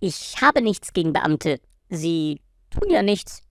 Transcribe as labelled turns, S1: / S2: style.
S1: Ich habe nichts gegen Beamte. Sie tun ja nichts.